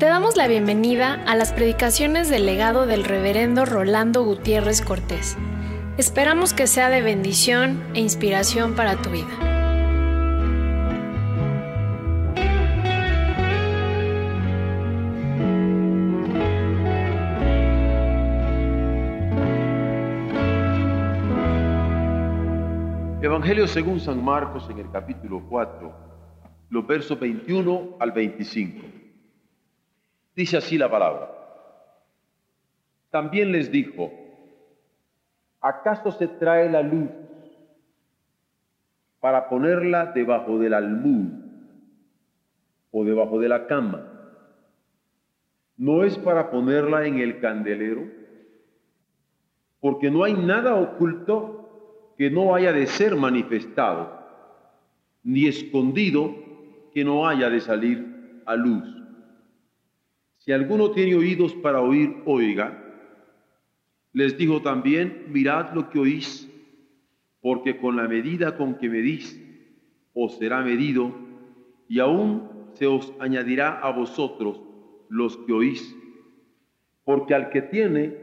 Te damos la bienvenida a las predicaciones del legado del reverendo Rolando Gutiérrez Cortés. Esperamos que sea de bendición e inspiración para tu vida. Evangelio según San Marcos en el capítulo 4, los versos 21 al 25. Dice así la palabra. También les dijo, ¿acaso se trae la luz para ponerla debajo del almud o debajo de la cama? ¿No es para ponerla en el candelero? Porque no hay nada oculto que no haya de ser manifestado, ni escondido que no haya de salir a luz. Si alguno tiene oídos para oír, oiga. Les dijo también, mirad lo que oís, porque con la medida con que medís, os será medido, y aún se os añadirá a vosotros los que oís. Porque al que tiene,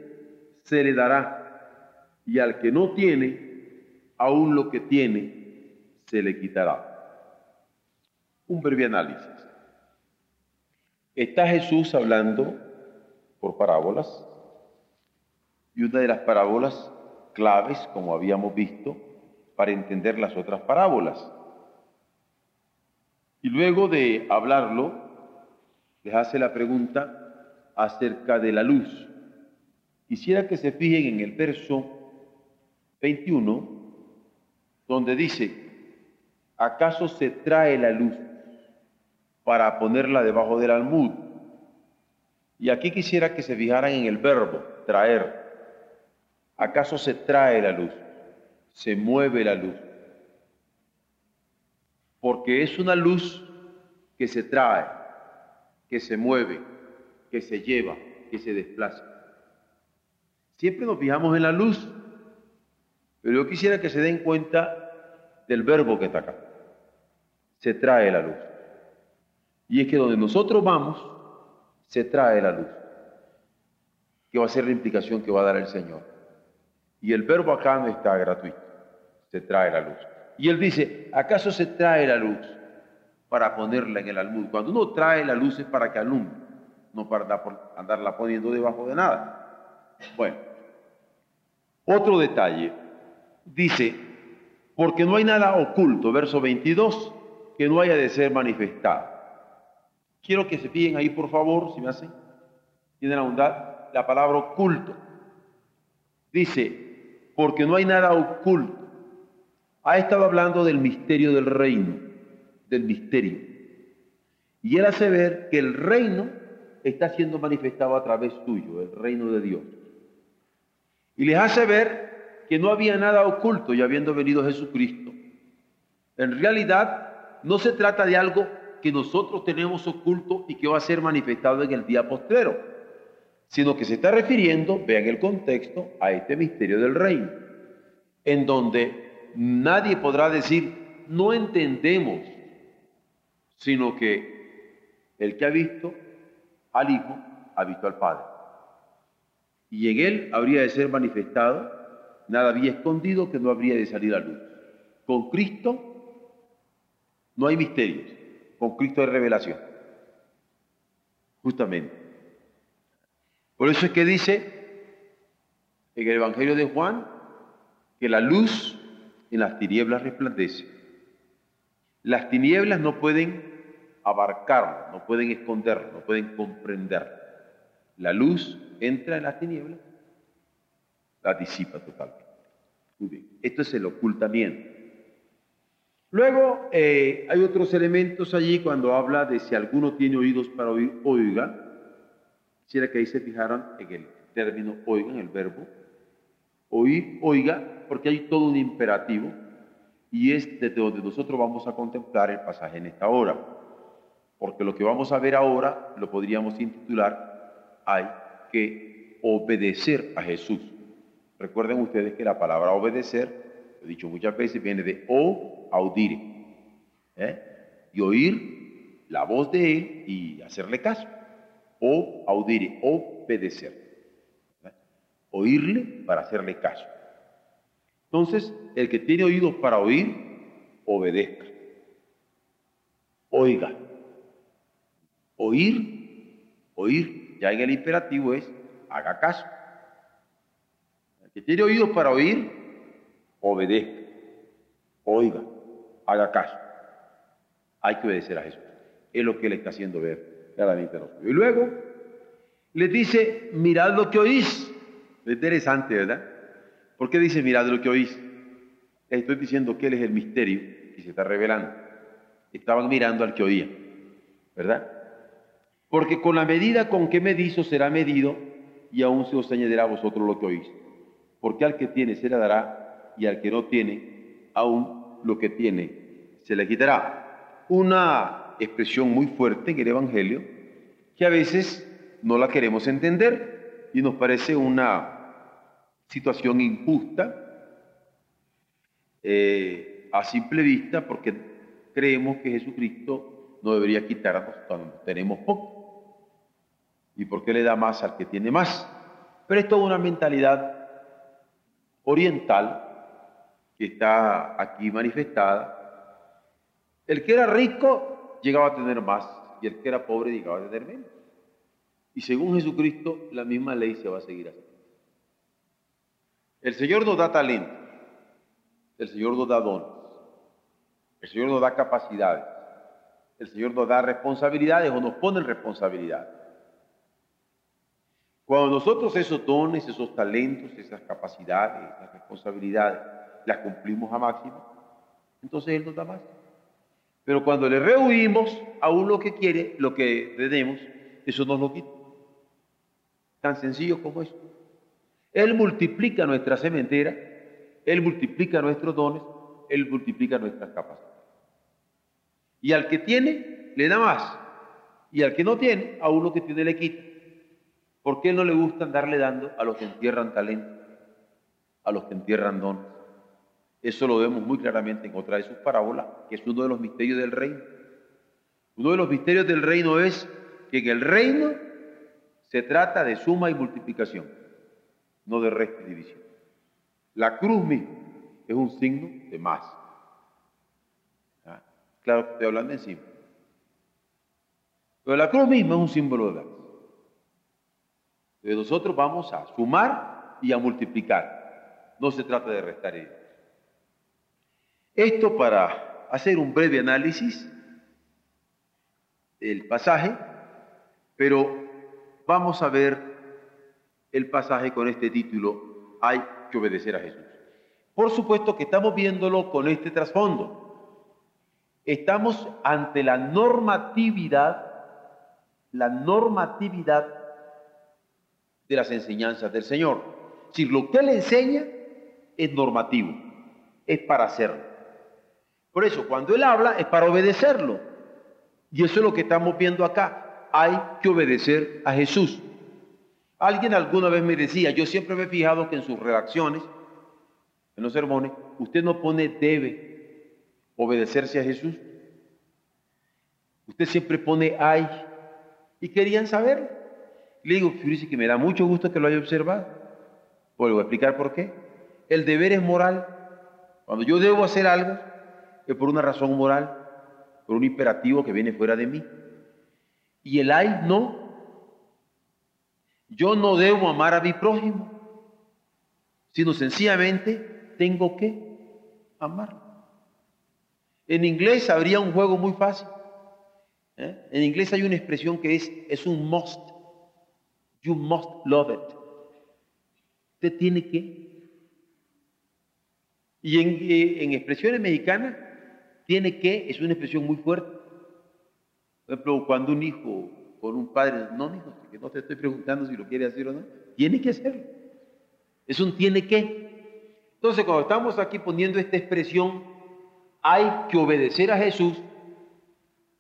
se le dará, y al que no tiene, aún lo que tiene, se le quitará. Un breve análisis. Está Jesús hablando por parábolas y una de las parábolas claves, como habíamos visto, para entender las otras parábolas. Y luego de hablarlo, les hace la pregunta acerca de la luz. Quisiera que se fijen en el verso 21, donde dice, ¿acaso se trae la luz para ponerla debajo del almud? Y aquí quisiera que se fijaran en el verbo, traer. ¿Acaso se trae la luz? Se mueve la luz. Porque es una luz que se trae, que se mueve, que se lleva, que se desplaza. Siempre nos fijamos en la luz, pero yo quisiera que se den cuenta del verbo que está acá. Se trae la luz. Y es que donde nosotros vamos, se trae la luz. ¿Qué va a ser la implicación que va a dar el Señor? Y el verbo acá no está gratuito. Se trae la luz. Y él dice, ¿acaso se trae la luz para ponerla en el almud? Cuando uno trae la luz es para que alumbre, no para andarla poniendo debajo de nada. Bueno, otro detalle. Dice, porque no hay nada oculto, verso 22, que no haya de ser manifestado. Quiero que se fijen ahí, por favor, si me hacen. Tienen la bondad, la palabra oculto. Dice, porque no hay nada oculto. Ha estado hablando del misterio del reino, del misterio. Y él hace ver que el reino está siendo manifestado a través tuyo, el reino de Dios. Y les hace ver que no había nada oculto ya habiendo venido Jesucristo. En realidad, no se trata de algo que nosotros tenemos oculto y que va a ser manifestado en el día postrero, sino que se está refiriendo, vean el contexto, a este misterio del reino, en donde nadie podrá decir, no entendemos, sino que el que ha visto al Hijo ha visto al Padre. Y en él habría de ser manifestado, nada había escondido que no habría de salir a luz. Con Cristo no hay misterios con Cristo de revelación. Justamente. Por eso es que dice en el Evangelio de Juan que la luz en las tinieblas resplandece. Las tinieblas no pueden abarcarlo, no pueden esconderlo, no pueden comprenderlo. La luz entra en las tinieblas, la disipa totalmente. Muy bien. Esto es el ocultamiento. Luego eh, hay otros elementos allí cuando habla de si alguno tiene oídos para oír, oiga. Quisiera que ahí se fijaran en el término oiga, en el verbo. Oír, oiga, porque hay todo un imperativo y es desde donde nosotros vamos a contemplar el pasaje en esta hora. Porque lo que vamos a ver ahora lo podríamos intitular hay que obedecer a Jesús. Recuerden ustedes que la palabra obedecer, he dicho muchas veces, viene de o audire. ¿eh? Y oír la voz de Él y hacerle caso. O audire, obedecer. Oírle para hacerle caso. Entonces, el que tiene oídos para oír, obedezca. Oiga. Oír, oír, ya en el imperativo es haga caso. El que tiene oídos para oír, obedezca. Oiga, haga caso. Hay que obedecer a Jesús. Es lo que le está haciendo ver claramente a nosotros. Y luego le dice, mirad lo que oís. Es interesante, ¿verdad? ¿Por qué dice mirad lo que oís? estoy diciendo que Él es el misterio y se está revelando. Estaban mirando al que oía, ¿verdad? Porque con la medida con que medizo será medido y aún se os añadirá a vosotros lo que oís. Porque al que tiene se le dará y al que no tiene, aún lo que tiene se le quitará. Una expresión muy fuerte en el Evangelio que a veces no la queremos entender y nos parece una situación injusta eh, a simple vista porque creemos que Jesucristo no debería quitarnos cuando tenemos poco. ¿Y por qué le da más al que tiene más? Pero es toda una mentalidad oriental que está aquí manifestada. El que era rico llegaba a tener más y el que era pobre llegaba a tener menos. Y según Jesucristo, la misma ley se va a seguir haciendo. El Señor nos da talento, el Señor nos da dones, el Señor nos da capacidades, el Señor nos da responsabilidades o nos pone en responsabilidad. Cuando nosotros esos dones, esos talentos, esas capacidades, esas responsabilidades, las cumplimos a máximo, entonces Él nos da más. Pero cuando le rehuimos aún lo que quiere, lo que tenemos, eso nos lo quita. Tan sencillo como eso. Él multiplica nuestra cementera, Él multiplica nuestros dones, Él multiplica nuestras capacidades. Y al que tiene, le da más. Y al que no tiene, a uno que tiene le quita. ¿Por qué no le gusta darle dando a los que entierran talento, a los que entierran dones? Eso lo vemos muy claramente en otra de sus parábolas, que es uno de los misterios del reino. Uno de los misterios del reino es que en el reino se trata de suma y multiplicación no de resto y división. La cruz misma es un signo de más. ¿Ah? Claro que estoy hablando encima. Pero la cruz misma es un símbolo de más. Entonces nosotros vamos a sumar y a multiplicar. No se trata de restar y Esto para hacer un breve análisis del pasaje, pero vamos a ver el pasaje con este título, hay que obedecer a Jesús. Por supuesto que estamos viéndolo con este trasfondo. Estamos ante la normatividad, la normatividad de las enseñanzas del Señor. Si lo que Él enseña es normativo, es para hacerlo. Por eso, cuando Él habla es para obedecerlo. Y eso es lo que estamos viendo acá. Hay que obedecer a Jesús. Alguien alguna vez me decía, yo siempre me he fijado que en sus redacciones, en los sermones, usted no pone debe obedecerse a Jesús. Usted siempre pone hay. Y querían saber. Le digo, fíjese que me da mucho gusto que lo haya observado. Voy a explicar por qué. El deber es moral. Cuando yo debo hacer algo, es por una razón moral, por un imperativo que viene fuera de mí. Y el hay no, yo no debo amar a mi prójimo, sino sencillamente tengo que amar. En inglés habría un juego muy fácil. ¿eh? En inglés hay una expresión que es, es un must. You must love it. Usted tiene que. Y en, eh, en expresiones mexicanas, tiene que es una expresión muy fuerte. Por ejemplo, cuando un hijo con un padre, no, hijo, que no te estoy preguntando si lo quiere hacer o no, tiene que hacerlo. Es un tiene que. Entonces, cuando estamos aquí poniendo esta expresión, hay que obedecer a Jesús,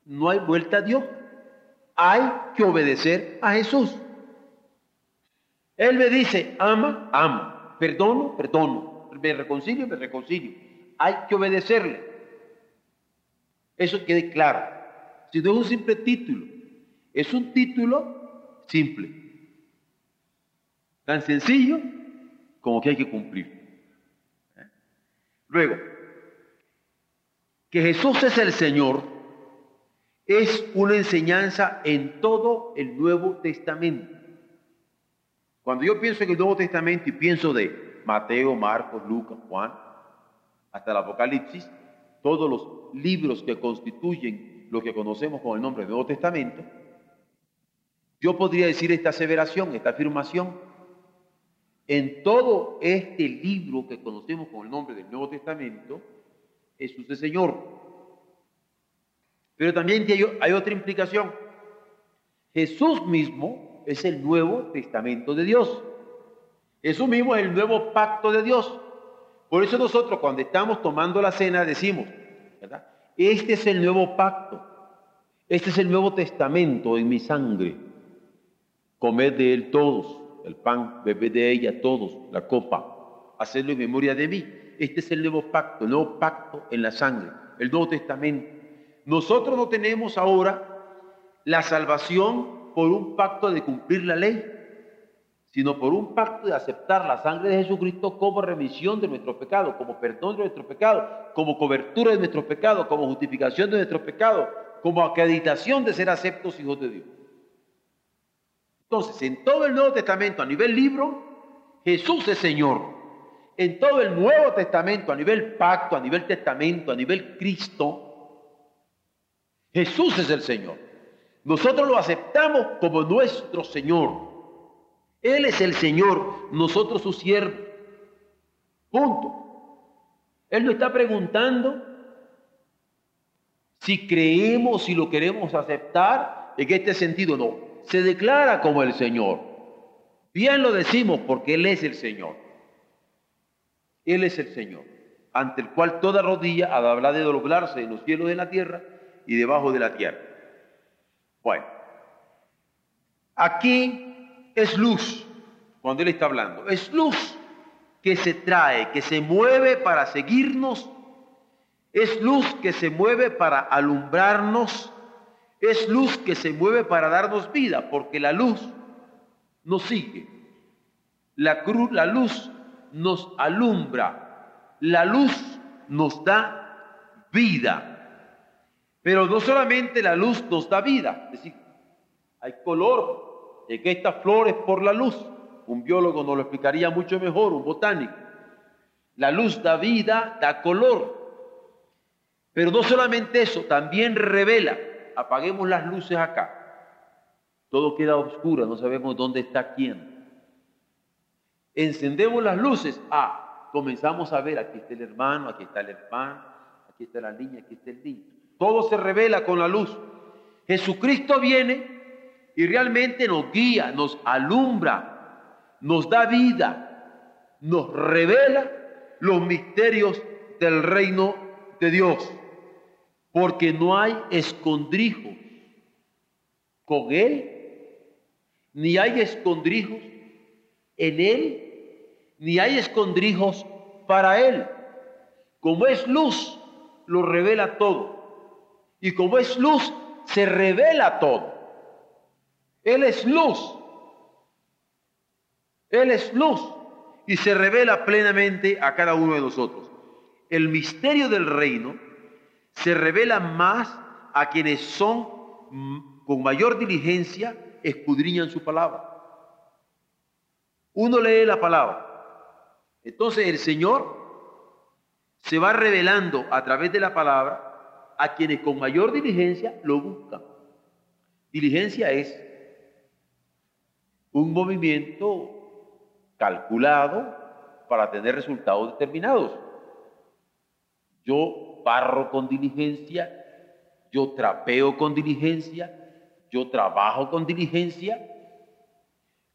no hay vuelta a Dios. Hay que obedecer a Jesús. Él me dice, ama, ama, perdono, perdono, me reconcilio, me reconcilio. Hay que obedecerle. Eso quede claro. Si no es un simple título, es un título simple. Tan sencillo como que hay que cumplir. Luego, que Jesús es el Señor es una enseñanza en todo el Nuevo Testamento. Cuando yo pienso en el Nuevo Testamento y pienso de Mateo, Marcos, Lucas, Juan, hasta el Apocalipsis, todos los libros que constituyen lo que conocemos con el nombre del Nuevo Testamento, yo podría decir esta aseveración, esta afirmación, en todo este libro que conocemos con el nombre del Nuevo Testamento, Jesús es Señor. Pero también hay otra implicación. Jesús mismo es el Nuevo Testamento de Dios. Jesús mismo es el nuevo pacto de Dios. Por eso nosotros cuando estamos tomando la cena decimos, ¿verdad? Este es el nuevo pacto. Este es el nuevo testamento en mi sangre. Comed de él todos, el pan, bebed de ella todos, la copa. Hacedlo en memoria de mí. Este es el nuevo pacto, el nuevo pacto en la sangre, el nuevo testamento. Nosotros no tenemos ahora la salvación por un pacto de cumplir la ley, sino por un pacto de aceptar la sangre de Jesucristo como remisión de nuestros pecados, como perdón de nuestros pecados, como cobertura de nuestros pecados, como justificación de nuestros pecados, como acreditación de ser aceptos hijos de Dios. Entonces, en todo el Nuevo Testamento, a nivel libro, Jesús es Señor en todo el Nuevo Testamento, a nivel pacto, a nivel testamento, a nivel Cristo, Jesús es el Señor. Nosotros lo aceptamos como nuestro Señor. Él es el Señor, nosotros su siervo. Punto. Él no está preguntando si creemos, si lo queremos aceptar, en este sentido no. Se declara como el Señor. Bien lo decimos porque Él es el Señor. Él es el Señor, ante el cual toda rodilla ha de hablar de doblarse en los cielos de la tierra y debajo de la tierra. Bueno, aquí es luz, cuando Él está hablando, es luz que se trae, que se mueve para seguirnos, es luz que se mueve para alumbrarnos, es luz que se mueve para darnos vida, porque la luz nos sigue. La, cruz, la luz nos alumbra, la luz nos da vida. Pero no solamente la luz nos da vida, es decir, hay color en estas flores por la luz. Un biólogo nos lo explicaría mucho mejor, un botánico. La luz da vida, da color. Pero no solamente eso, también revela. Apaguemos las luces acá. Todo queda oscuro, no sabemos dónde está quién encendemos las luces, ah, comenzamos a ver, aquí está el hermano, aquí está el hermano, aquí está la niña, aquí está el niño. Todo se revela con la luz. Jesucristo viene y realmente nos guía, nos alumbra, nos da vida, nos revela los misterios del reino de Dios. Porque no hay escondrijos con Él, ni hay escondrijos en Él ni hay escondrijos para él. Como es luz, lo revela todo. Y como es luz, se revela todo. Él es luz. Él es luz y se revela plenamente a cada uno de nosotros. El misterio del reino se revela más a quienes son mm, con mayor diligencia escudriñan su palabra. Uno lee la palabra entonces el Señor se va revelando a través de la palabra a quienes con mayor diligencia lo buscan. Diligencia es un movimiento calculado para tener resultados determinados. Yo barro con diligencia, yo trapeo con diligencia, yo trabajo con diligencia.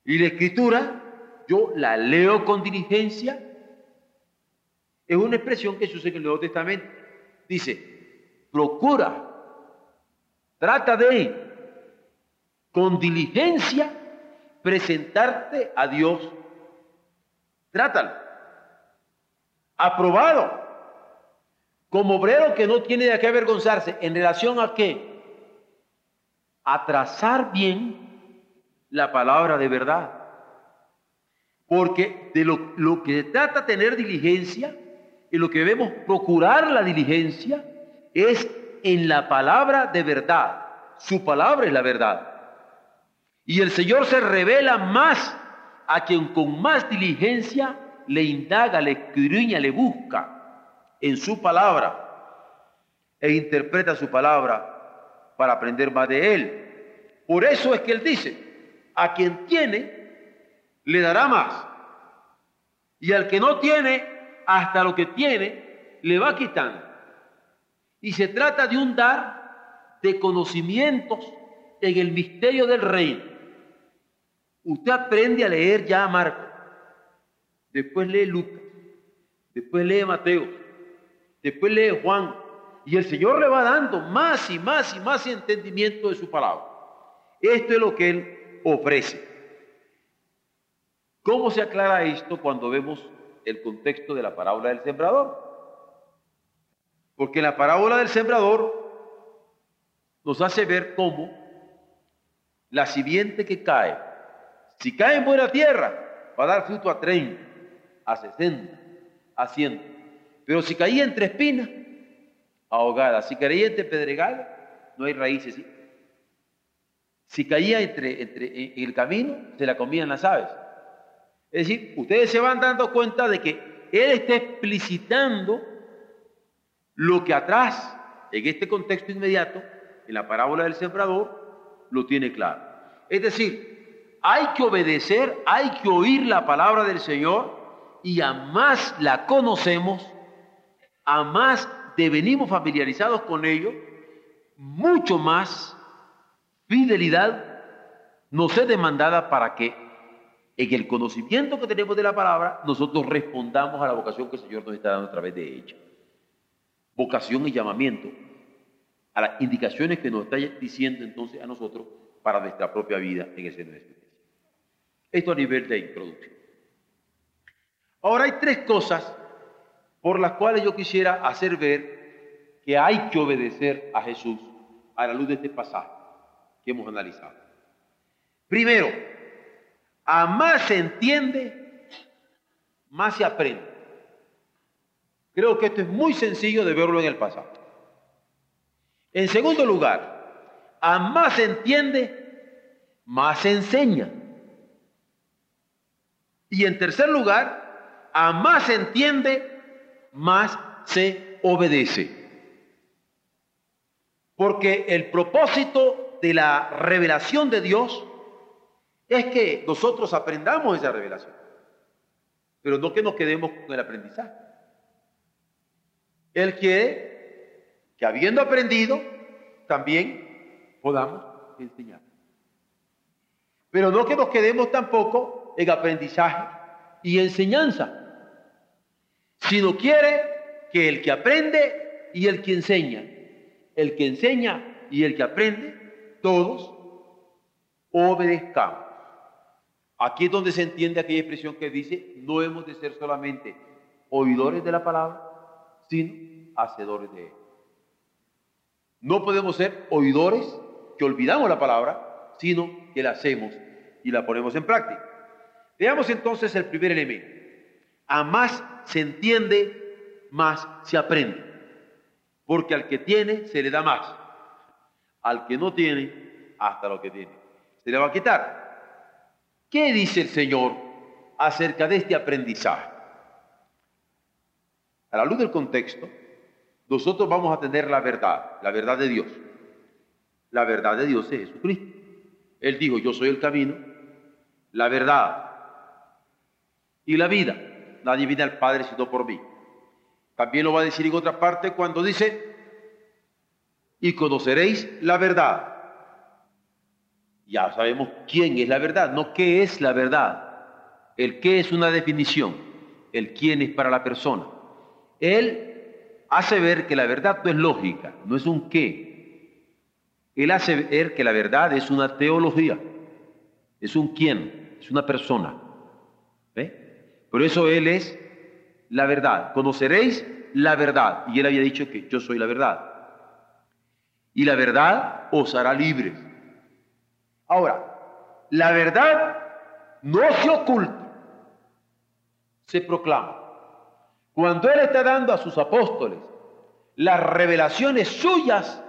Y la escritura yo la leo con diligencia, es una expresión que se usa en el Nuevo Testamento. Dice, procura, trata de, con diligencia, presentarte a Dios. Trátalo. Aprobado. Como obrero que no tiene de qué avergonzarse. ¿En relación a qué? A trazar bien la palabra de verdad. Porque de lo, lo que trata tener diligencia, y lo que debemos procurar la diligencia, es en la palabra de verdad. Su palabra es la verdad. Y el Señor se revela más a quien con más diligencia le indaga, le escudriña, le busca en su palabra e interpreta su palabra para aprender más de él. Por eso es que él dice, a quien tiene, le dará más. Y al que no tiene, hasta lo que tiene, le va quitando. Y se trata de un dar de conocimientos en el misterio del reino. Usted aprende a leer ya a Marco, después lee Lucas, después lee Mateo, después lee Juan, y el Señor le va dando más y más y más entendimiento de su palabra. Esto es lo que Él ofrece. ¿Cómo se aclara esto cuando vemos el contexto de la parábola del sembrador? Porque la parábola del sembrador nos hace ver cómo la simiente que cae, si cae en buena tierra, va a dar fruto a 30, a 60, a 100. Pero si caía entre espinas, ahogada. Si caía entre pedregal, no hay raíces. Si caía entre, entre, en el camino, se la comían las aves. Es decir, ustedes se van dando cuenta de que Él está explicitando lo que atrás, en este contexto inmediato, en la parábola del sembrador, lo tiene claro. Es decir, hay que obedecer, hay que oír la palabra del Señor y a más la conocemos, a más devenimos familiarizados con ello, mucho más fidelidad nos es demandada para que en el conocimiento que tenemos de la palabra nosotros respondamos a la vocación que el Señor nos está dando a través de ella. Vocación y llamamiento a las indicaciones que nos está diciendo entonces a nosotros para nuestra propia vida en ese nuestro. Esto a nivel de introducción. Ahora hay tres cosas por las cuales yo quisiera hacer ver que hay que obedecer a Jesús a la luz de este pasaje que hemos analizado. Primero, a más se entiende, más se aprende. Creo que esto es muy sencillo de verlo en el pasaje. En segundo lugar, a más se entiende, más se enseña. Y en tercer lugar, a más se entiende, más se obedece. Porque el propósito de la revelación de Dios es que nosotros aprendamos esa revelación, pero no que nos quedemos con el aprendizaje. Él quiere que habiendo aprendido, también podamos enseñar. Pero no que nos quedemos tampoco en aprendizaje y enseñanza, sino quiere que el que aprende y el que enseña, el que enseña y el que aprende, todos obedezcamos. Aquí es donde se entiende aquella expresión que dice, no hemos de ser solamente oidores de la palabra, sino hacedores de ella. No podemos ser oidores que olvidamos la palabra, sino que la hacemos y la ponemos en práctica. Veamos entonces el primer elemento. A más se entiende, más se aprende. Porque al que tiene se le da más. Al que no tiene, hasta lo que tiene. Se le va a quitar. ¿Qué dice el Señor acerca de este aprendizaje? A la luz del contexto, nosotros vamos a tener la verdad, la verdad de Dios. La verdad de Dios es Jesucristo. Él dijo, yo soy el camino, la verdad y la vida nadie viene al Padre sino por mí. También lo va a decir en otra parte cuando dice, y conoceréis la verdad. Ya sabemos quién es la verdad, no qué es la verdad. El qué es una definición, el quién es para la persona. Él hace ver que la verdad no es lógica, no es un qué. Él hace ver que la verdad es una teología, es un quién, es una persona. ¿Ve? Por eso Él es la verdad. Conoceréis la verdad. Y Él había dicho que yo soy la verdad. Y la verdad os hará libres. Ahora, la verdad no se oculta, se proclama. Cuando Él está dando a sus apóstoles las revelaciones suyas,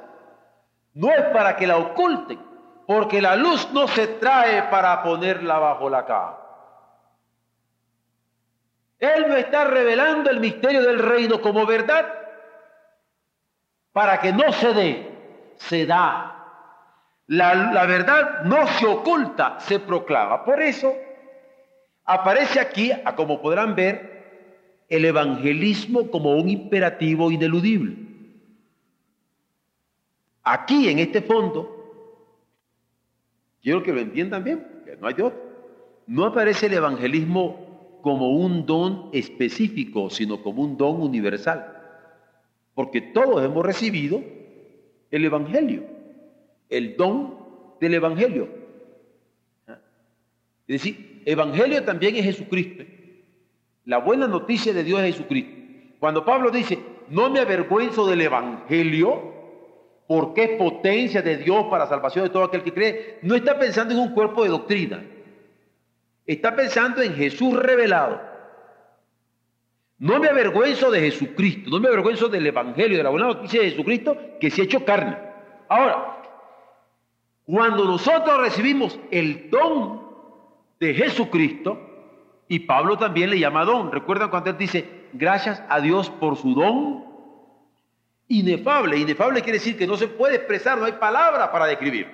no es para que la oculten, porque la luz no se trae para ponerla bajo la cama. Él no está revelando el misterio del reino como verdad para que no se dé, se da. La, verdad no se oculta, se proclama. Por eso aparece aquí, como podrán ver, el evangelismo como un imperativo ineludible. Aquí, en este fondo, quiero que lo entiendan bien, que no hay otro. No aparece el evangelismo como un don específico, sino como un don universal. Porque todos hemos recibido el evangelio, el don del evangelio. Es decir, evangelio también es Jesucristo. La buena noticia de Dios es Jesucristo. Cuando Pablo dice, no me avergüenzo del evangelio, porque es potencia de Dios para salvación de todo aquel que cree, no está pensando en un cuerpo de doctrina, está pensando en Jesús revelado. No me avergüenzo de Jesucristo, no me avergüenzo del Evangelio, de la buena noticia de Jesucristo que se ha hecho carne. Ahora, cuando nosotros recibimos el don de Jesucristo, y Pablo también le llama don, recuerdan cuando él dice, gracias a Dios por su don inefable. Inefable quiere decir que no se puede expresar, no hay palabra para describir.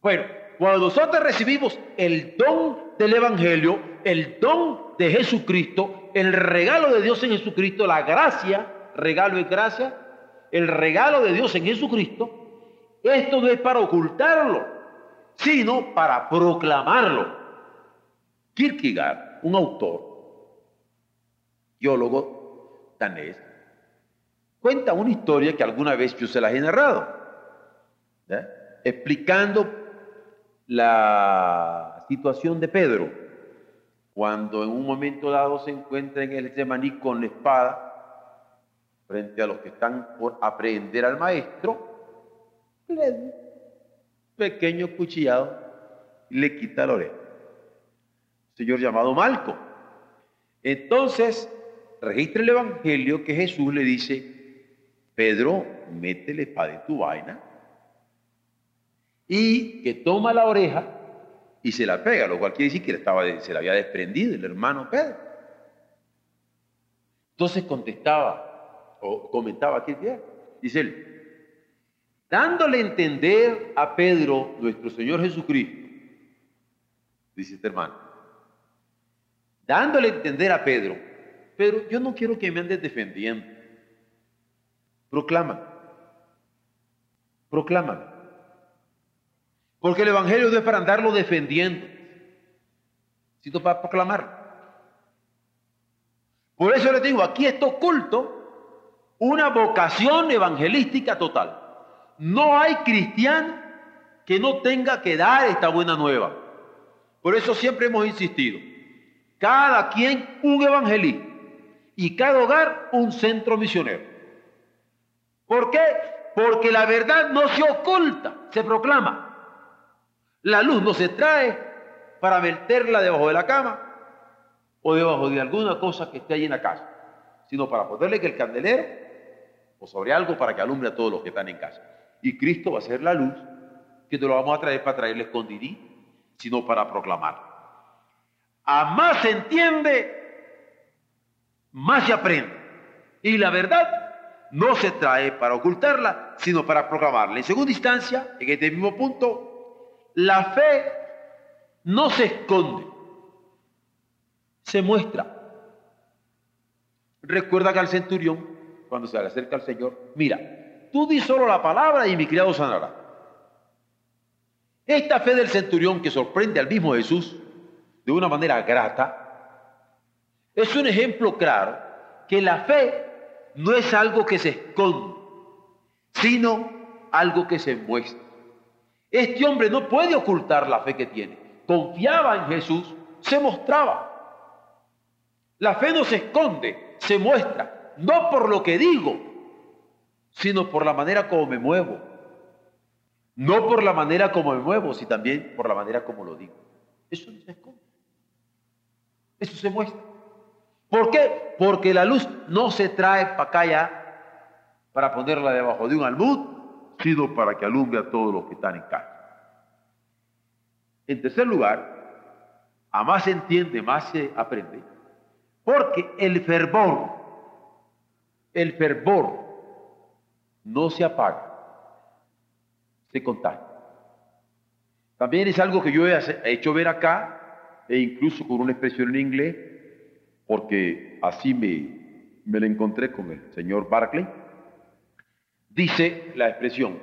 Bueno, cuando nosotros recibimos el don del Evangelio, el don de Jesucristo, el regalo de Dios en Jesucristo, la gracia, regalo y gracia, el regalo de Dios en Jesucristo, esto no es para ocultarlo, sino para proclamarlo. Kierkegaard, un autor, geólogo danés, cuenta una historia que alguna vez yo se la he narrado, explicando la situación de Pedro, cuando en un momento dado se encuentra en el Semaní con la espada frente a los que están por aprehender al maestro, le pequeño cuchillado le quita la oreja. señor llamado Malco. Entonces, registra el Evangelio que Jesús le dice, Pedro, mete la espada en tu vaina y que toma la oreja y se la pega, lo cual quiere decir que estaba, se la había desprendido el hermano Pedro. Entonces contestaba o comentaba aquí dice él, dándole a entender a Pedro, nuestro Señor Jesucristo, dice este hermano, dándole a entender a Pedro, Pedro, yo no quiero que me andes defendiendo. Proclama. Proclama. Porque el Evangelio no es para andarlo defendiendo, sino para proclamar. Por eso les digo, aquí está oculto una vocación evangelística total. No hay cristiano que no tenga que dar esta buena nueva. Por eso siempre hemos insistido, cada quien un evangelista y cada hogar un centro misionero. ¿Por qué? Porque la verdad no se oculta, se proclama. La luz no se trae para meterla debajo de la cama o debajo de alguna cosa que esté ahí en la casa, sino para ponerle que el candelero o sobre algo para que alumbre a todos los que están en casa. Y Cristo va a ser la luz que te lo vamos a traer para traerle escondidí, sino para proclamar. A más se entiende, más se aprende. Y la verdad no se trae para ocultarla, sino para proclamarla. En segunda instancia, en este mismo punto, la fe no se esconde, se muestra. Recuerda que al centurión, cuando se le acerca al Señor, mira, tú di solo la palabra y mi criado sanará. Esta fe del centurión que sorprende al mismo Jesús de una manera grata, es un ejemplo claro que la fe no es algo que se esconde, sino algo que se muestra. Este hombre no puede ocultar la fe que tiene. Confiaba en Jesús, se mostraba. La fe no se esconde, se muestra, no por lo que digo, sino por la manera como me muevo. No por la manera como me muevo, sino también por la manera como lo digo. Eso no se esconde. Eso se muestra. ¿Por qué? Porque la luz no se trae para acá para ponerla debajo de un almud, sino para que alumbre a todos los que están en casa. En tercer lugar, a más se entiende, más se aprende, porque el fervor, el fervor no se apaga, se contagia. También es algo que yo he hecho ver acá, e incluso con una expresión en inglés, porque así me, me la encontré con el señor Barclay. Dice la expresión,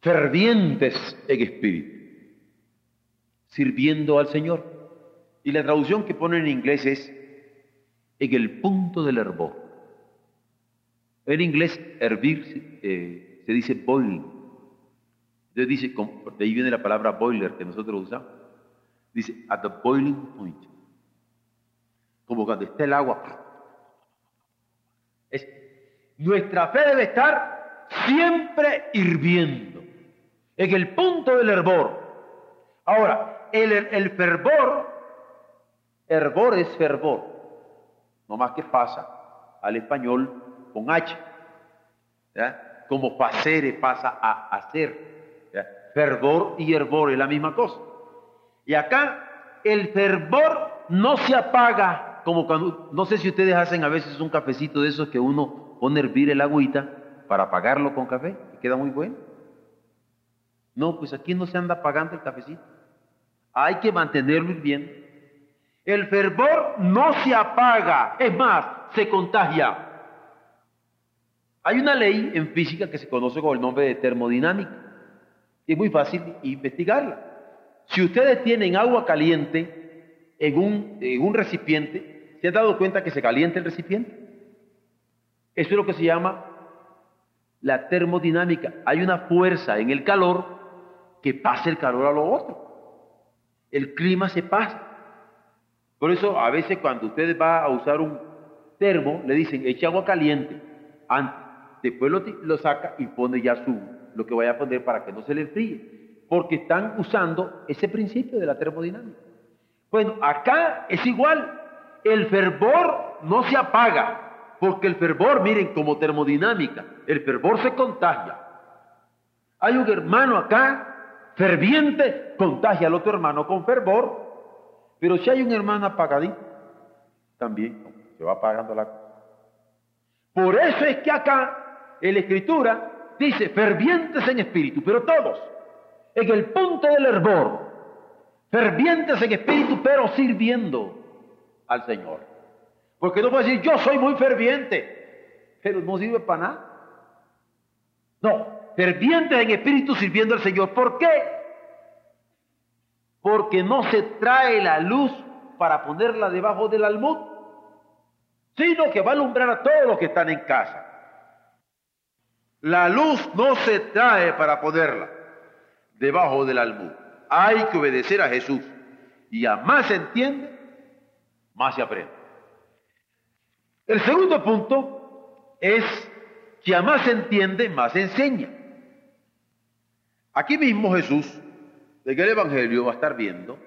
fervientes en espíritu, sirviendo al Señor. Y la traducción que pone en inglés es en el punto del hervor. En inglés, hervir eh, se dice boiling. Entonces dice, de ahí viene la palabra boiler que nosotros usamos. Dice, at the boiling point. Como cuando está el agua. Es, nuestra fe debe estar siempre hirviendo, en el punto del hervor. Ahora, el, el fervor, hervor es fervor, no más que pasa al español con H, como pasere pasa a hacer. Fervor y hervor es la misma cosa. Y acá el fervor no se apaga como cuando, no sé si ustedes hacen a veces un cafecito de esos que uno pone a hervir el agüita para apagarlo con café y queda muy bueno. No, pues aquí no se anda apagando el cafecito. Hay que mantenerlo hirviendo. El fervor no se apaga, es más, se contagia. Hay una ley en física que se conoce con el nombre de termodinámica es muy fácil investigarla. Si ustedes tienen agua caliente en un, en un recipiente, ¿se han dado cuenta que se calienta el recipiente? Eso es lo que se llama la termodinámica. Hay una fuerza en el calor que pasa el calor a lo otro. El clima se pasa. Por eso a veces cuando ustedes va a usar un termo, le dicen, eche agua caliente antes. Después lo, lo saca y pone ya su, lo que vaya a poner para que no se le enfríe, porque están usando ese principio de la termodinámica. Bueno, acá es igual, el fervor no se apaga, porque el fervor, miren, como termodinámica, el fervor se contagia. Hay un hermano acá, ferviente, contagia al otro hermano con fervor, pero si hay un hermano apagadito, también se va apagando la. Por eso es que acá, en la escritura, dice, fervientes en espíritu, pero todos, en el punto del hervor, fervientes en espíritu, pero sirviendo al Señor. Porque no puede decir, yo soy muy ferviente, pero no sirve para nada. No, fervientes en espíritu sirviendo al Señor. ¿Por qué? Porque no se trae la luz para ponerla debajo del almud, sino que va a alumbrar a todos los que están en casa. La luz no se trae para ponerla debajo del almud. Hay que obedecer a Jesús. Y a más se entiende, más se aprende. El segundo punto es que a más entiende, más se enseña. Aquí mismo Jesús, de que el Evangelio va a estar viendo,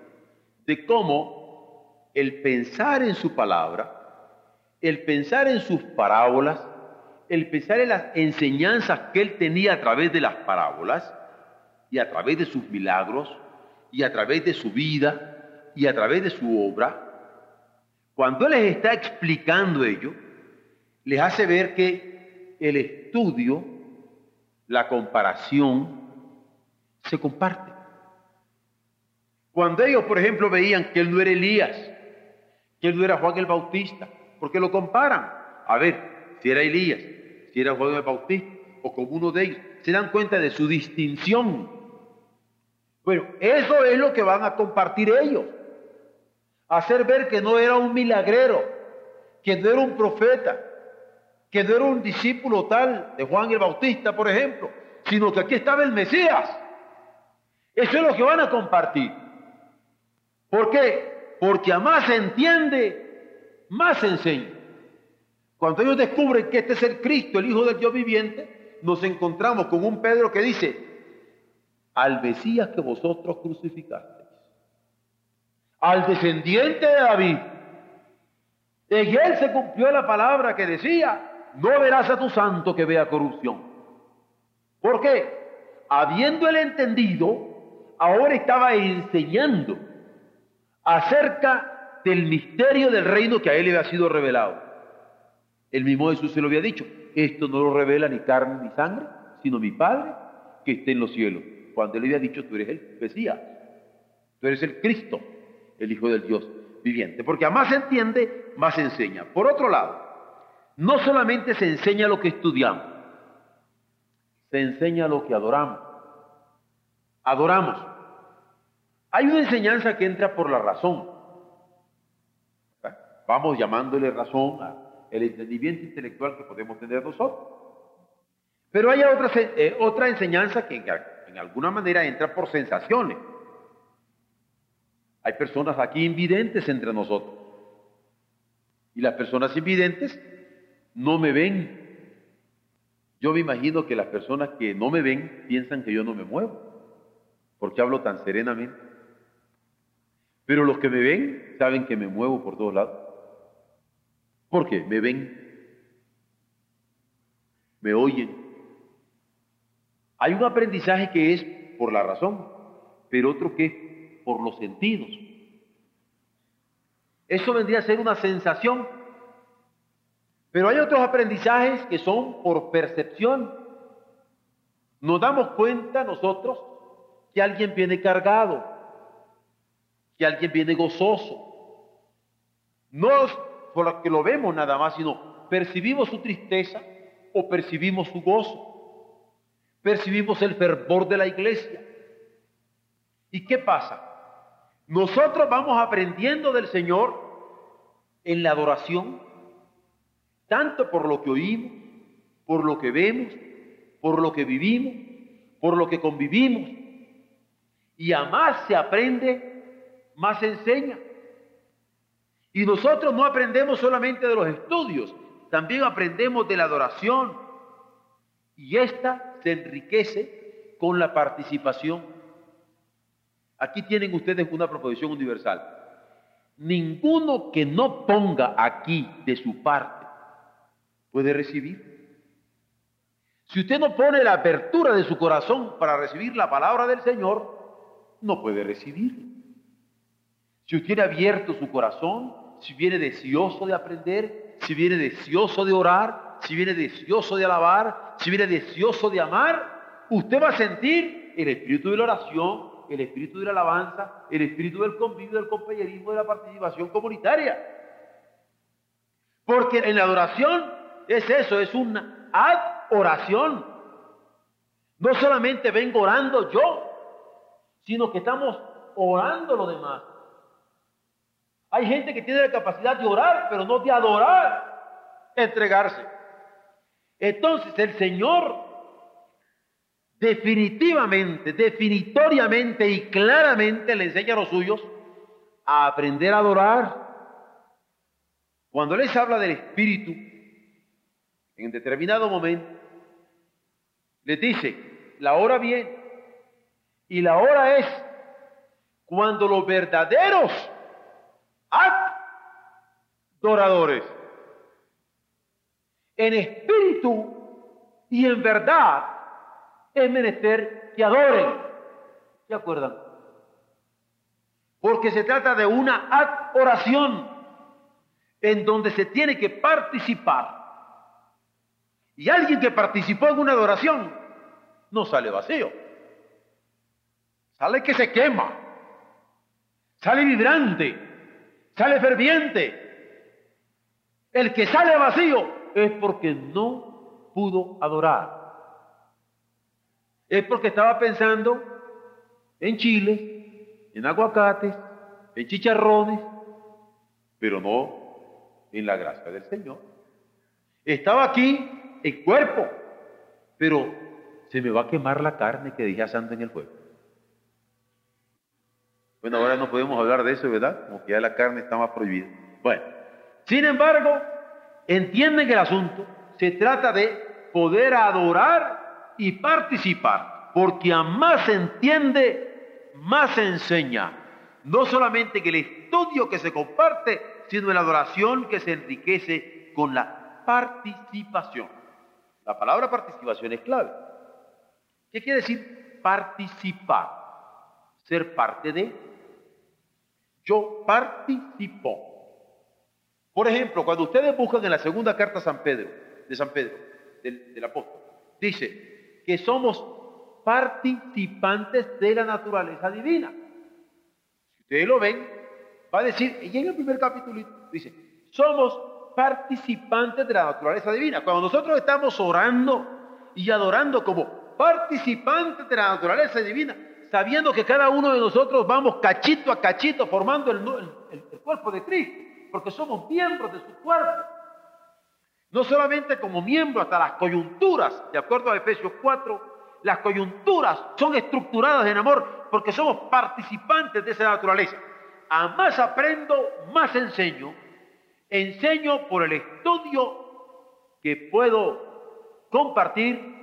de cómo el pensar en su palabra, el pensar en sus parábolas, el pensar en las enseñanzas que él tenía a través de las parábolas y a través de sus milagros y a través de su vida y a través de su obra, cuando les está explicando ello, les hace ver que el estudio, la comparación, se comparte. Cuando ellos, por ejemplo, veían que él no era Elías, que él no era Juan el Bautista, porque lo comparan. A ver, si era Elías, si era Juan el Bautista o como uno de ellos, se dan cuenta de su distinción. Bueno, eso es lo que van a compartir ellos. Hacer ver que no era un milagrero, que no era un profeta, que no era un discípulo tal de Juan el Bautista, por ejemplo, sino que aquí estaba el Mesías. Eso es lo que van a compartir. ¿Por qué? Porque a más se entiende, más se enseña. Cuando ellos descubren que este es el Cristo, el Hijo del Dios viviente, nos encontramos con un Pedro que dice, al Mesías que vosotros crucificasteis, al descendiente de David. En él se cumplió la palabra que decía, no verás a tu santo que vea corrupción. ¿Por qué? Habiendo él entendido, ahora estaba enseñando acerca del misterio del reino que a él le había sido revelado. El mismo Jesús se lo había dicho, esto no lo revela ni carne ni sangre, sino mi Padre que está en los cielos. Cuando él le había dicho, tú eres el Mesías, tú eres el Cristo, el Hijo del Dios viviente. Porque a más se entiende, más se enseña. Por otro lado, no solamente se enseña lo que estudiamos, se enseña lo que adoramos. Adoramos. Hay una enseñanza que entra por la razón. Vamos llamándole razón al entendimiento intelectual que podemos tener nosotros. Pero hay otra, eh, otra enseñanza que en, alguna manera entra por sensaciones. Hay personas aquí invidentes entre nosotros. Y las personas invidentes no me ven. Yo me imagino que las personas que no me ven piensan que yo no me muevo, porque hablo tan serenamente. Pero los que me ven saben que me muevo por todos lados. ¿Por qué? Me ven, me oyen, hay un aprendizaje que es por la razón, pero otro que por los sentidos. Eso vendría a ser una sensación. Pero hay otros aprendizajes que son por percepción. Nos damos cuenta nosotros que alguien viene cargado, que alguien viene gozoso. No por que lo vemos nada más, sino percibimos su tristeza o percibimos su gozo percibimos el fervor de la iglesia. ¿Y qué pasa? Nosotros vamos aprendiendo del Señor en la adoración, tanto por lo que oímos, por lo que vemos, por lo que vivimos, por lo que convivimos. Y a más se aprende, más se enseña. Y nosotros no aprendemos solamente de los estudios, también aprendemos de la adoración. Y esta se enriquece con la participación. Aquí tienen ustedes una proposición universal. Ninguno que no ponga aquí de su parte puede recibir. Si usted no pone la apertura de su corazón para recibir la palabra del Señor, no puede recibir. Si usted ha abierto su corazón, si viene deseoso de aprender, si viene deseoso de orar, si viene deseoso de alabar, si viene deseoso de amar, usted va a sentir el espíritu de la oración, el espíritu de la alabanza, el espíritu del convivio, del compañerismo, de la participación comunitaria. Porque en la adoración es eso, es una adoración. No solamente vengo orando yo, sino que estamos orando los demás. Hay gente que tiene la capacidad de orar, pero no de adorar, entregarse. Entonces el Señor definitivamente, definitoriamente y claramente le enseña a los suyos a aprender a adorar. Cuando les habla del Espíritu, en determinado momento, les dice, la hora viene y la hora es cuando los verdaderos adoradores en espíritu y en verdad, es menester que adoren. ¿Se acuerdan? Porque se trata de una oración en donde se tiene que participar. Y alguien que participó en una adoración no sale vacío. Sale que se quema. Sale vibrante. Sale ferviente. El que sale vacío es porque no pudo adorar. Es porque estaba pensando en chile, en aguacates, en chicharrones, pero no en la gracia del Señor. Estaba aquí el cuerpo, pero se me va a quemar la carne que dije asando en el fuego. Bueno, ahora no podemos hablar de eso, ¿verdad? Como que ya la carne está más prohibida. Bueno, sin embargo, entienden que el asunto se trata de poder adorar y participar. porque a más entiende, más se enseña. No solamente en el estudio que se comparte, sino la adoración que se enriquece con la participación. La palabra participación es clave. ¿Qué quiere decir participar? Ser parte de. Yo participo. Por ejemplo, cuando ustedes buscan en la segunda carta de San Pedro, de San Pedro, del, del apóstol, dice que somos participantes de la naturaleza divina. Si ustedes lo ven, va a decir, y en el primer capítulo dice, somos participantes de la naturaleza divina. Cuando nosotros estamos orando y adorando como participantes de la naturaleza divina, sabiendo que cada uno de nosotros vamos cachito a cachito formando el, el cuerpo de Cristo, porque somos miembros de su cuerpo. No solamente como miembros, hasta las coyunturas, de acuerdo a Efesios 4, las coyunturas son estructuradas en amor porque somos participantes de esa naturaleza. A más aprendo, más enseño. Enseño por el estudio que puedo compartir.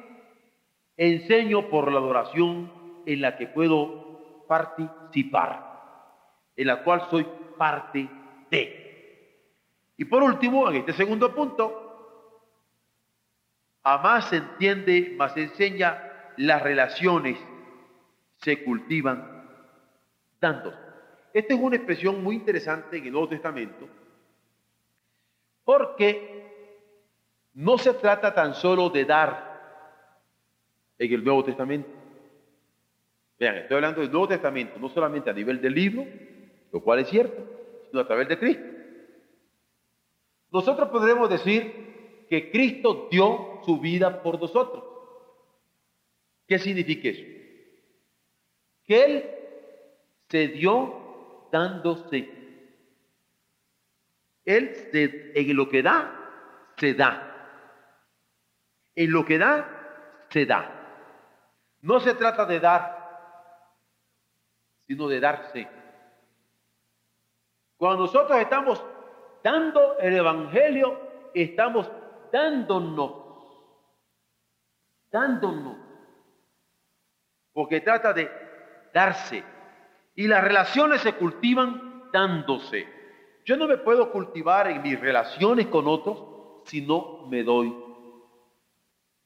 Enseño por la adoración en la que puedo participar, en la cual soy parte de. Y por último, en este segundo punto, a más se entiende, más se enseña, las relaciones se cultivan dando. Esta es una expresión muy interesante en el Nuevo Testamento, porque no se trata tan solo de dar en el Nuevo Testamento. Vean, estoy hablando del Nuevo Testamento, no solamente a nivel del libro, lo cual es cierto, sino a través de Cristo. Nosotros podremos decir que Cristo dio su vida por nosotros. ¿Qué significa eso? Que Él se dio dándose. Él se, en lo que da, se da. En lo que da, se da. No se trata de dar, sino de darse. Cuando nosotros estamos dando el Evangelio, estamos dándonos, dándonos porque trata de darse. Y las relaciones se cultivan dándose. Yo no me puedo cultivar en mis relaciones con otros si no me doy.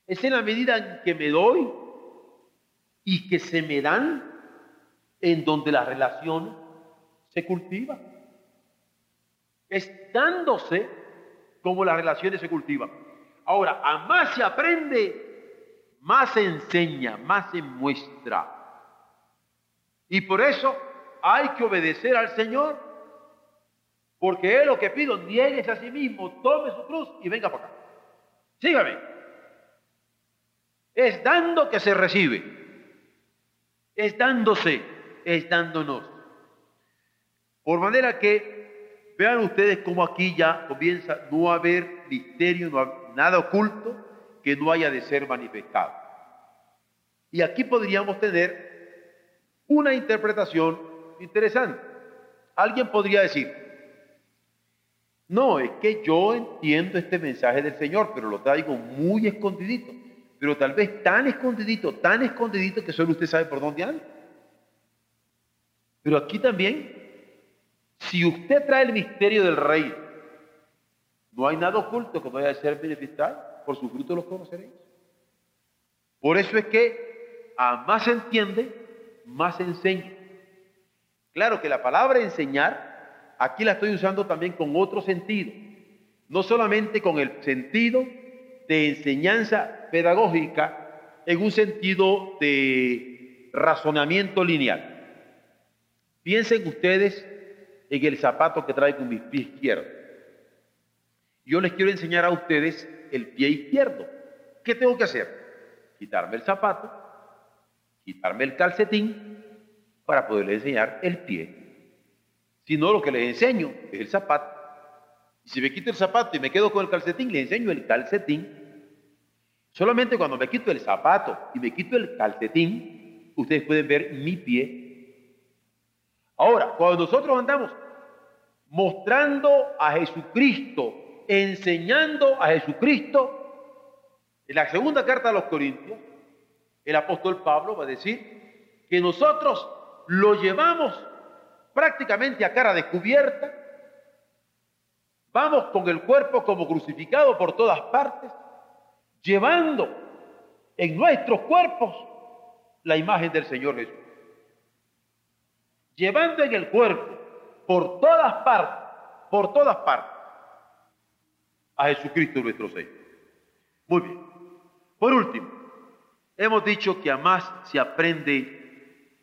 Es en la medida en que me doy y que se me dan en donde la relación se cultiva. Es dándose como las relaciones se cultivan. Ahora, a más se aprende más enseña, más se muestra. Y por eso hay que obedecer al Señor, porque Él lo que pido, niegues a sí mismo, tome su cruz y venga para acá. Sígame. Es dando que se recibe. Es dándose, es dándonos. Por manera que vean ustedes cómo aquí ya comienza no a haber misterio, no nada oculto, que no haya de ser manifestado. Y aquí podríamos tener una interpretación interesante. Alguien podría decir, no, es que yo entiendo este mensaje del Señor, pero lo traigo muy escondidito, pero tal vez tan escondidito, tan escondidito que solo usted sabe por dónde anda. Pero aquí también, si usted trae el misterio del rey, no hay nada oculto que vaya a ser manifestado por su fruto los conoceréis. Por eso es que a más se entiende, más se enseña. Claro que la palabra enseñar, aquí la estoy usando también con otro sentido, no solamente con el sentido de enseñanza pedagógica en un sentido de razonamiento lineal. Piensen ustedes en el zapato que traigo en mi pie izquierdo. Yo les quiero enseñar a ustedes el pie izquierdo. ¿Qué tengo que hacer? Quitarme el zapato, quitarme el calcetín para poderle enseñar el pie. Si no, lo que les enseño es el zapato. Y si me quito el zapato y me quedo con el calcetín, le enseño el calcetín. Solamente cuando me quito el zapato y me quito el calcetín, ustedes pueden ver mi pie. Ahora, cuando nosotros andamos mostrando a Jesucristo enseñando a Jesucristo, en la segunda carta a los Corintios, El apóstol Pablo va a decir que nosotros lo llevamos prácticamente a cara descubierta, vamos con el cuerpo como crucificado por todas partes, llevando en nuestros cuerpos la imagen del Señor Jesús. Llevando en el cuerpo por todas partes, por todas partes, a Jesucristo nuestro Señor. Muy bien. Por último, hemos dicho que a más se aprende,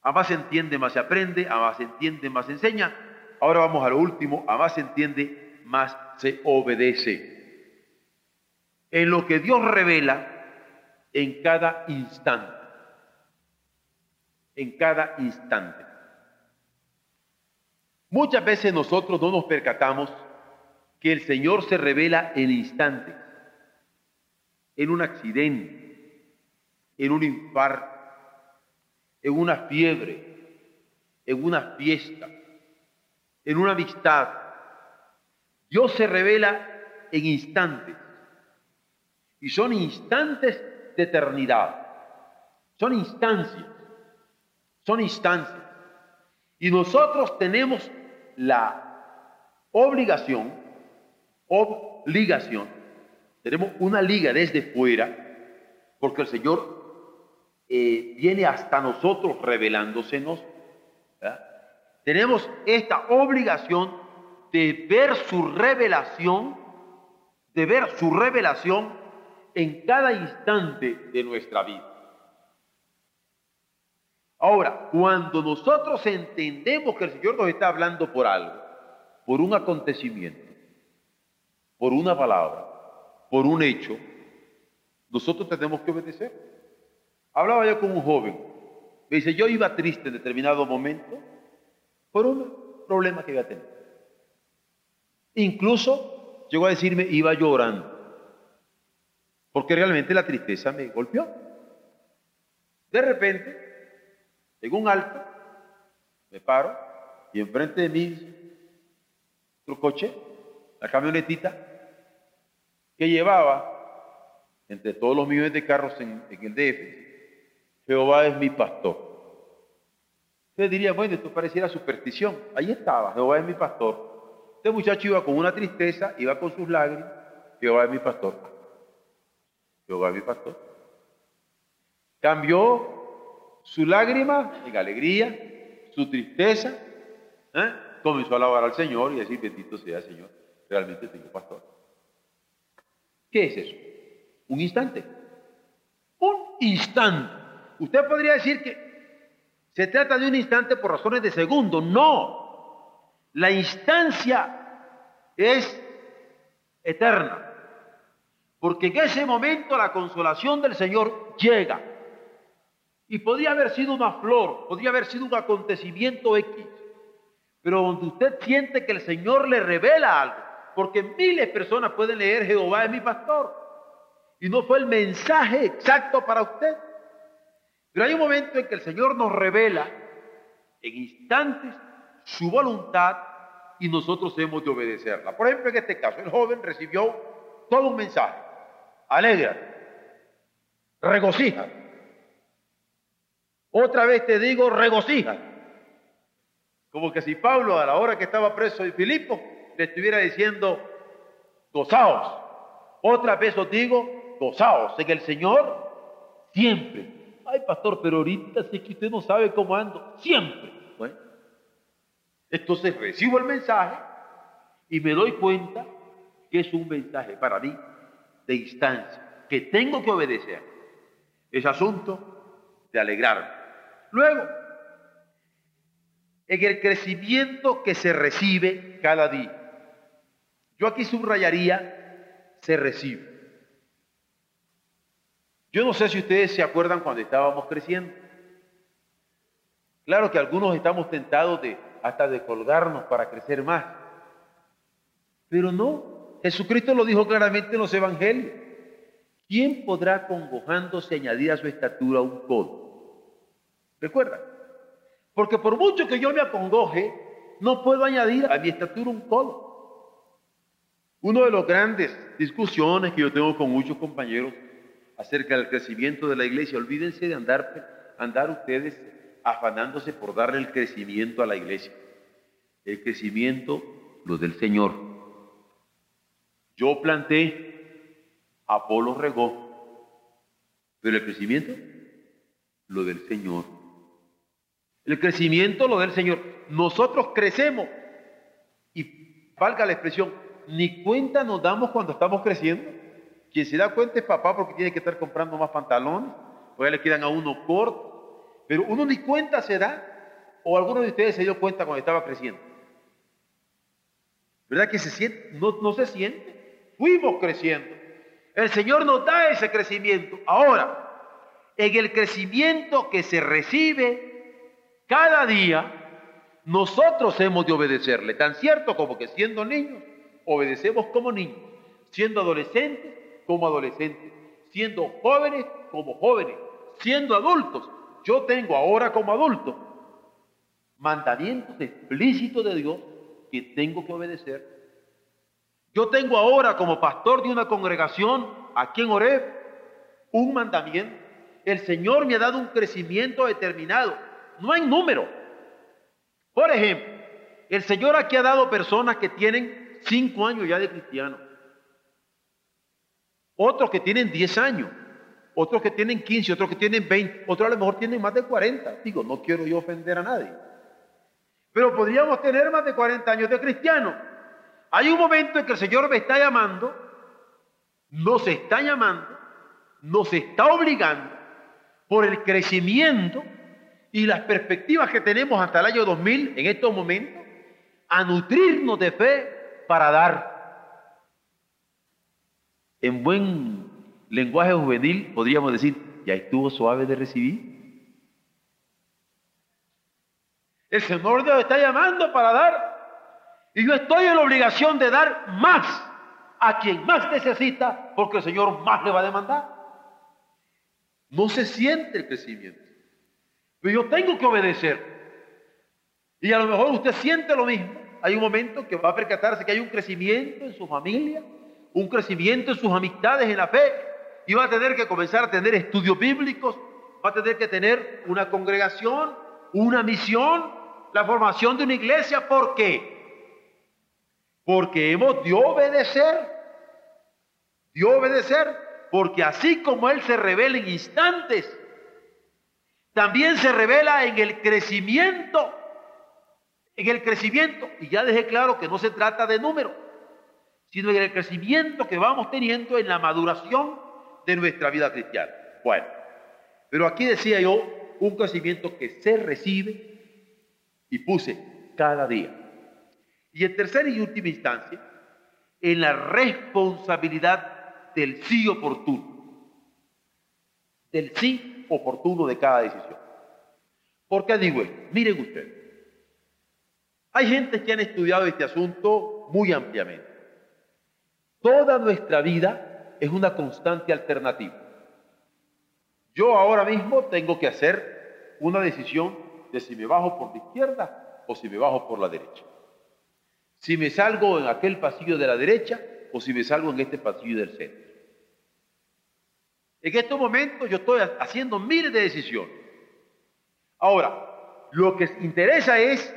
a más se entiende, más se aprende, a más se entiende, más se enseña. Ahora vamos a lo último, a más se entiende, más se obedece. En lo que Dios revela en cada instante. En cada instante. Muchas veces nosotros no nos percatamos que el Señor se revela en instantes, en un accidente, en un infarto, en una fiebre, en una fiesta, en una amistad. Dios se revela en instantes. Y son instantes de eternidad. Son instancias. Son instancias. Y nosotros tenemos la obligación, obligación, tenemos una liga desde fuera, porque el Señor eh, viene hasta nosotros revelándosenos. Tenemos esta obligación de ver su revelación, de ver su revelación en cada instante de nuestra vida. Ahora, cuando nosotros entendemos que el Señor nos está hablando por algo, por un acontecimiento, por una palabra, por un hecho, nosotros tenemos que obedecer. Hablaba yo con un joven, me dice, yo iba triste en determinado momento por un problema que iba a tener. Incluso llegó a decirme, iba llorando, porque realmente la tristeza me golpeó. De repente, en un alto, me paro y enfrente de mí otro coche, la camionetita, que llevaba entre todos los millones de carros en, el DF, Jehová es mi pastor. Usted diría, bueno, esto pareciera superstición. Ahí estaba, Jehová es mi pastor. Este muchacho iba con una tristeza, iba con sus lágrimas, Jehová es mi pastor. Jehová es mi pastor. Cambió su lágrima en alegría, su tristeza, ¿eh? comenzó a alabar al Señor y decir, bendito sea el Señor, realmente tengo pastor. ¿Qué es eso? Un instante. Un instante. Usted podría decir que se trata de un instante por razones de segundo. No. La instancia es eterna. Porque en ese momento la consolación del Señor llega. Y podría haber sido una flor, podría haber sido un acontecimiento X, pero donde usted siente que el Señor le revela algo, porque miles de personas pueden leer Jehová es mi pastor, y no fue el mensaje exacto para usted. Pero hay un momento en que el Señor nos revela en instantes su voluntad y nosotros hemos de obedecerla. Por ejemplo, en este caso, el joven recibió todo un mensaje. Alegra, regocija, otra vez te digo, regocija. Como que si Pablo a la hora que estaba preso en Filipo le estuviera diciendo, gozaos. Otra vez os digo, gozaos en el Señor siempre. Ay, pastor, pero ahorita sé que usted no sabe cómo ando. Siempre. Entonces recibo el mensaje y me doy cuenta que es un mensaje para mí de instancia, que tengo que obedecer. Es asunto de alegrarme. Luego, en el crecimiento que se recibe cada día. Yo aquí subrayaría, se recibe. Yo no sé si ustedes se acuerdan cuando estábamos creciendo. Claro que algunos estamos tentados de hasta de colgarnos para crecer más. Pero no, Jesucristo lo dijo claramente en los evangelios. ¿Quién podrá congojándose añadir a su estatura un codo? ¿Recuerda? Porque por mucho que yo me acongoje, no puedo añadir a mi estatura un codo. Uno de los grandes discusiones que yo tengo con muchos compañeros acerca del crecimiento de la iglesia. Olvídense de andar, andar ustedes afanándose por darle el crecimiento a la iglesia. El crecimiento, lo del Señor. Yo planté, Apolo regó, pero el crecimiento, lo del Señor. El crecimiento, lo del Señor. Nosotros crecemos y valga la expresión, ni cuenta nos damos cuando estamos creciendo. Quien se da cuenta es papá porque tiene que estar comprando más pantalones, porque le quedan a uno cortos. Pero uno ni cuenta se da, o alguno de ustedes se dio cuenta cuando estaba creciendo. ¿Verdad que se siente? No, no se siente. Fuimos creciendo. El Señor nos da ese crecimiento. Ahora, en el crecimiento que se recibe cada día, nosotros hemos de obedecerle, tan cierto como que siendo niños, obedecemos como niños, siendo adolescentes como adolescentes, siendo jóvenes como jóvenes, siendo adultos. Yo tengo ahora como adulto mandamientos explícitos de Dios que tengo que obedecer. Yo tengo ahora como pastor de una congregación aquí en Oreb un mandamiento. El Señor me ha dado un crecimiento determinado, no en número, por ejemplo, el Señor aquí ha dado personas que tienen cinco años ya de cristiano, otros que tienen diez años, otros que tienen 15, otros que tienen 20, otros a lo mejor tienen más de 40. Digo, no quiero yo ofender a nadie. Pero podríamos tener más de 40 años de cristiano. Hay un momento en que el Señor me está llamando, nos está llamando, nos está obligando por el crecimiento y las perspectivas que tenemos hasta el año 2000 en estos momentos a nutrirnos de fe para dar. En buen lenguaje juvenil podríamos decir, ya estuvo suave de recibir. El Señor Dios está llamando para dar. Y yo estoy en la obligación de dar más a quien más necesita, porque el Señor más le va a demandar. No se siente el crecimiento. Pero yo tengo que obedecer. Y a lo mejor usted siente lo mismo. Hay un momento que va a percatarse que hay un crecimiento en su familia, un crecimiento en sus amistades en la fe, y va a tener que comenzar a tener estudios bíblicos, va a tener que tener una congregación, una misión, la formación de una iglesia. ¿Por qué? Porque hemos de obedecer, de obedecer, porque así como Él se revela en instantes, también se revela en el crecimiento, en el crecimiento, y ya dejé claro que no se trata de número, sino en el crecimiento que vamos teniendo en la maduración de nuestra vida cristiana. Bueno, pero aquí decía yo un crecimiento que se recibe y puse cada día. Y en tercera y última instancia, en la responsabilidad del sí oportuno, del sí oportuno de cada decisión. ¿Por qué digo esto? Miren ustedes. Hay gente que han estudiado este asunto muy ampliamente. Toda nuestra vida es una constante alternativa. Yo ahora mismo tengo que hacer una decisión de si me bajo por la izquierda o si me bajo por la derecha. Si me salgo en aquel pasillo de la derecha o si me salgo en este pasillo del centro. En estos momentos yo estoy haciendo miles de decisiones. Ahora, lo que interesa es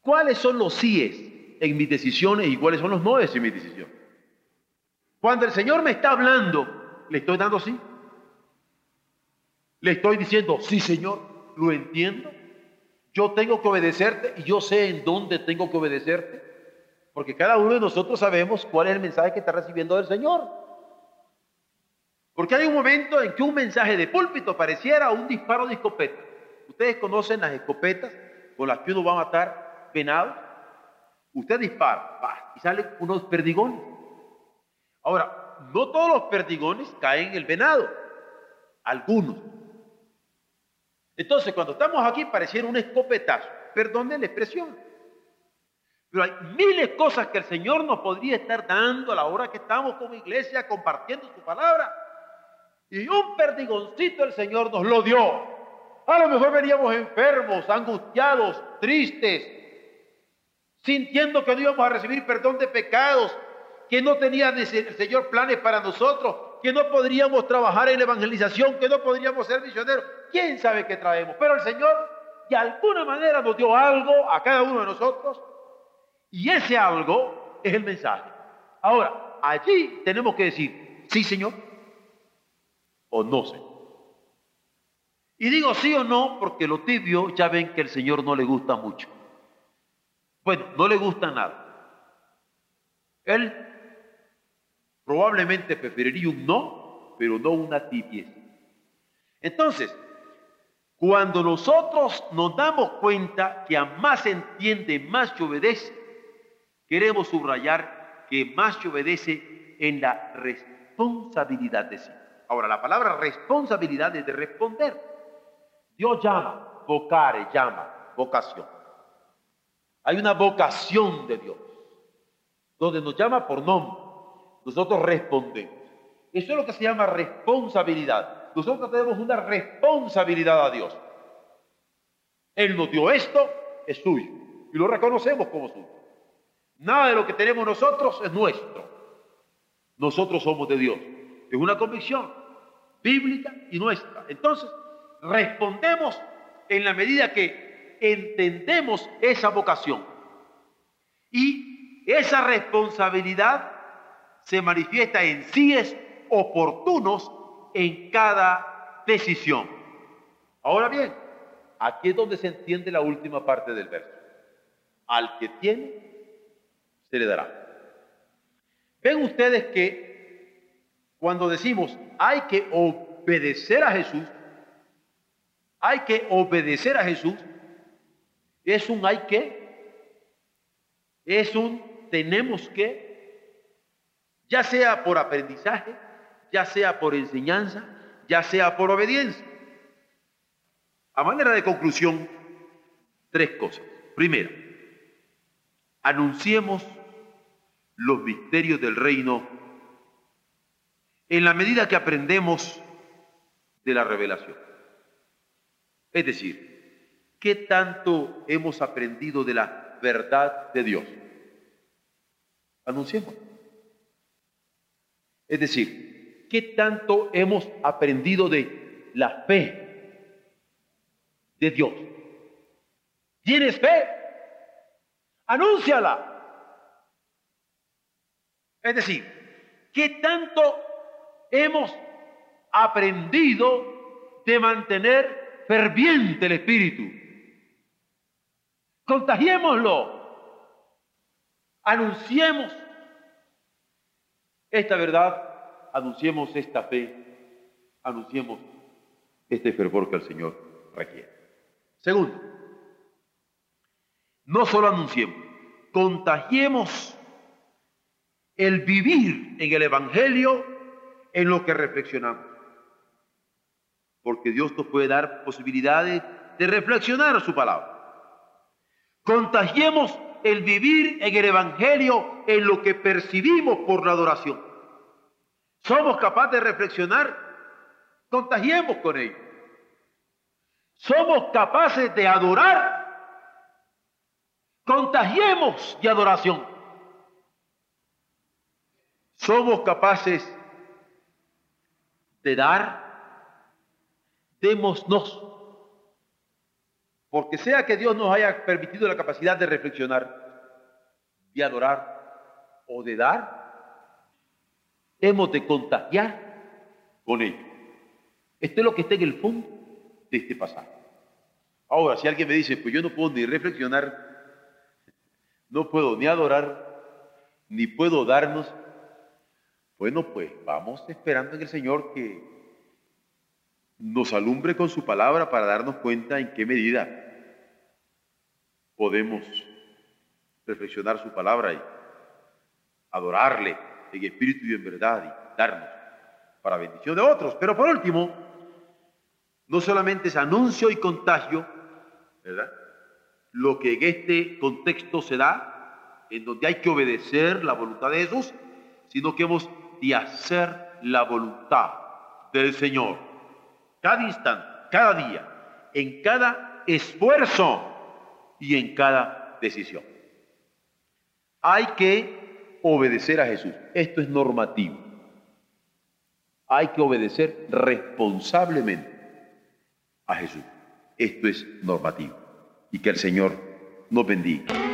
cuáles son los síes en mis decisiones y cuáles son los noes en mis decisiones. Cuando el Señor me está hablando, le estoy dando sí. Le estoy diciendo, sí Señor, lo entiendo. Yo tengo que obedecerte y yo sé en dónde tengo que obedecerte. Porque cada uno de nosotros sabemos cuál es el mensaje que está recibiendo del Señor. Porque hay un momento en que un mensaje de púlpito pareciera un disparo de escopeta. Ustedes conocen las escopetas con las que uno va a matar venados. Usted dispara y salen unos perdigones. Ahora, no todos los perdigones caen en el venado, algunos. Entonces, cuando estamos aquí, pareciera un escopetazo. Perdone la expresión. Pero hay miles de cosas que el Señor nos podría estar dando a la hora que estamos como iglesia compartiendo su palabra y un perdigoncito el Señor nos lo dio. A lo mejor veníamos enfermos, angustiados, tristes, sintiendo que no íbamos a recibir perdón de pecados, que no tenía el Señor planes para nosotros, que no podríamos trabajar en evangelización, que no podríamos ser misioneros. ¿Quién sabe qué traemos? Pero el Señor de alguna manera nos dio algo a cada uno de nosotros y ese algo es el mensaje. Ahora, allí tenemos que decir, sí Señor o no Señor. Y digo sí o no porque lo tibio ya ven que el Señor no le gusta mucho. Bueno, no le gusta nada. Él probablemente preferiría un no, pero no una tibieza. Entonces, cuando nosotros nos damos cuenta que a más se entiende, más se obedece, queremos subrayar que más se obedece en la responsabilidad de sí. Ahora, la palabra responsabilidad es de responder. Dios llama, vocare, llama, vocación. Hay una vocación de Dios, donde nos llama por nombre. Nosotros respondemos. Eso es lo que se llama responsabilidad. Nosotros tenemos una responsabilidad a Dios. Él nos dio esto, es suyo. Y lo reconocemos como suyo. Nada de lo que tenemos nosotros es nuestro. Nosotros somos de Dios. Es una convicción bíblica y nuestra. Entonces, respondemos en la medida que entendemos esa vocación. Y esa responsabilidad se manifiesta en síes oportunos en cada decisión. Ahora bien, aquí es donde se entiende la última parte del verso. Al que tiene, se le dará. Ven ustedes que cuando decimos hay que obedecer a Jesús, hay que obedecer a Jesús, es un hay que, es un tenemos que, ya sea por aprendizaje, ya sea por enseñanza, ya sea por obediencia. A manera de conclusión, tres cosas. Primero, anunciemos los misterios del reino en la medida que aprendemos de la revelación. Es decir, ¿qué tanto hemos aprendido de la verdad de Dios? Anunciemos. Es decir, ¿qué tanto hemos aprendido de la fe de Dios? ¿Tienes fe? Anúnciala. Es decir, ¿qué tanto hemos aprendido de mantener ferviente el espíritu. Contagiémoslo. Anunciemos esta verdad, anunciemos esta fe, anunciemos este fervor que el Señor requiere. Segundo, no solo anunciemos, contagiemos el vivir en el Evangelio en lo que reflexionamos porque Dios nos puede dar posibilidades de reflexionar su palabra. Contagiemos el vivir en el Evangelio en lo que percibimos por la adoración. ¿Somos capaces de reflexionar? Contagiemos con ello. ¿Somos capaces de adorar? Contagiemos de adoración. ¿Somos capaces de dar? démosnos. Porque sea que Dios nos haya permitido la capacidad de reflexionar, de adorar o de dar, hemos de contagiar con ello. Esto es lo que está en el fondo de este pasaje. Ahora, si alguien me dice, pues yo no puedo ni reflexionar, no puedo ni adorar, ni puedo darnos, bueno, pues vamos esperando en el Señor que nos alumbre con su palabra para darnos cuenta en qué medida podemos reflexionar su palabra y adorarle en espíritu y en verdad y darnos para bendición de otros. Pero por último, no solamente es anuncio y contagio, ¿verdad? Lo que en este contexto se da, en donde hay que obedecer la voluntad de Jesús, sino que hemos de hacer la voluntad del Señor cada instante, cada día, en cada esfuerzo y en cada decisión. Hay que obedecer a Jesús. Esto es normativo. hay que obedecer responsablemente a Jesús. Esto es normativo. Y que el Señor nos bendiga.